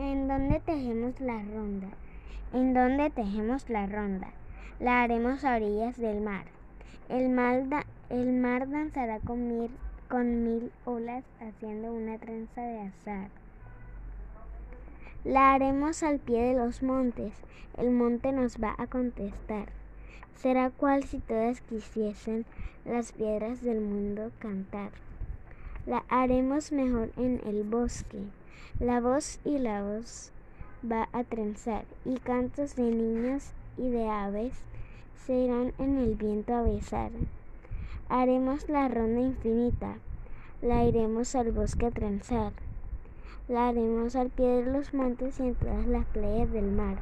¿En dónde tejemos la ronda? ¿En dónde tejemos la ronda? La haremos a orillas del mar. El mar, el mar danzará con mil, con mil olas haciendo una trenza de azar. La haremos al pie de los montes. El monte nos va a contestar. Será cual si todas quisiesen las piedras del mundo cantar. La haremos mejor en el bosque. La voz y la voz va a trenzar y cantos de niños y de aves se irán en el viento a besar. Haremos la ronda infinita, la iremos al bosque a trenzar, la haremos al pie de los montes y en todas las playas del mar.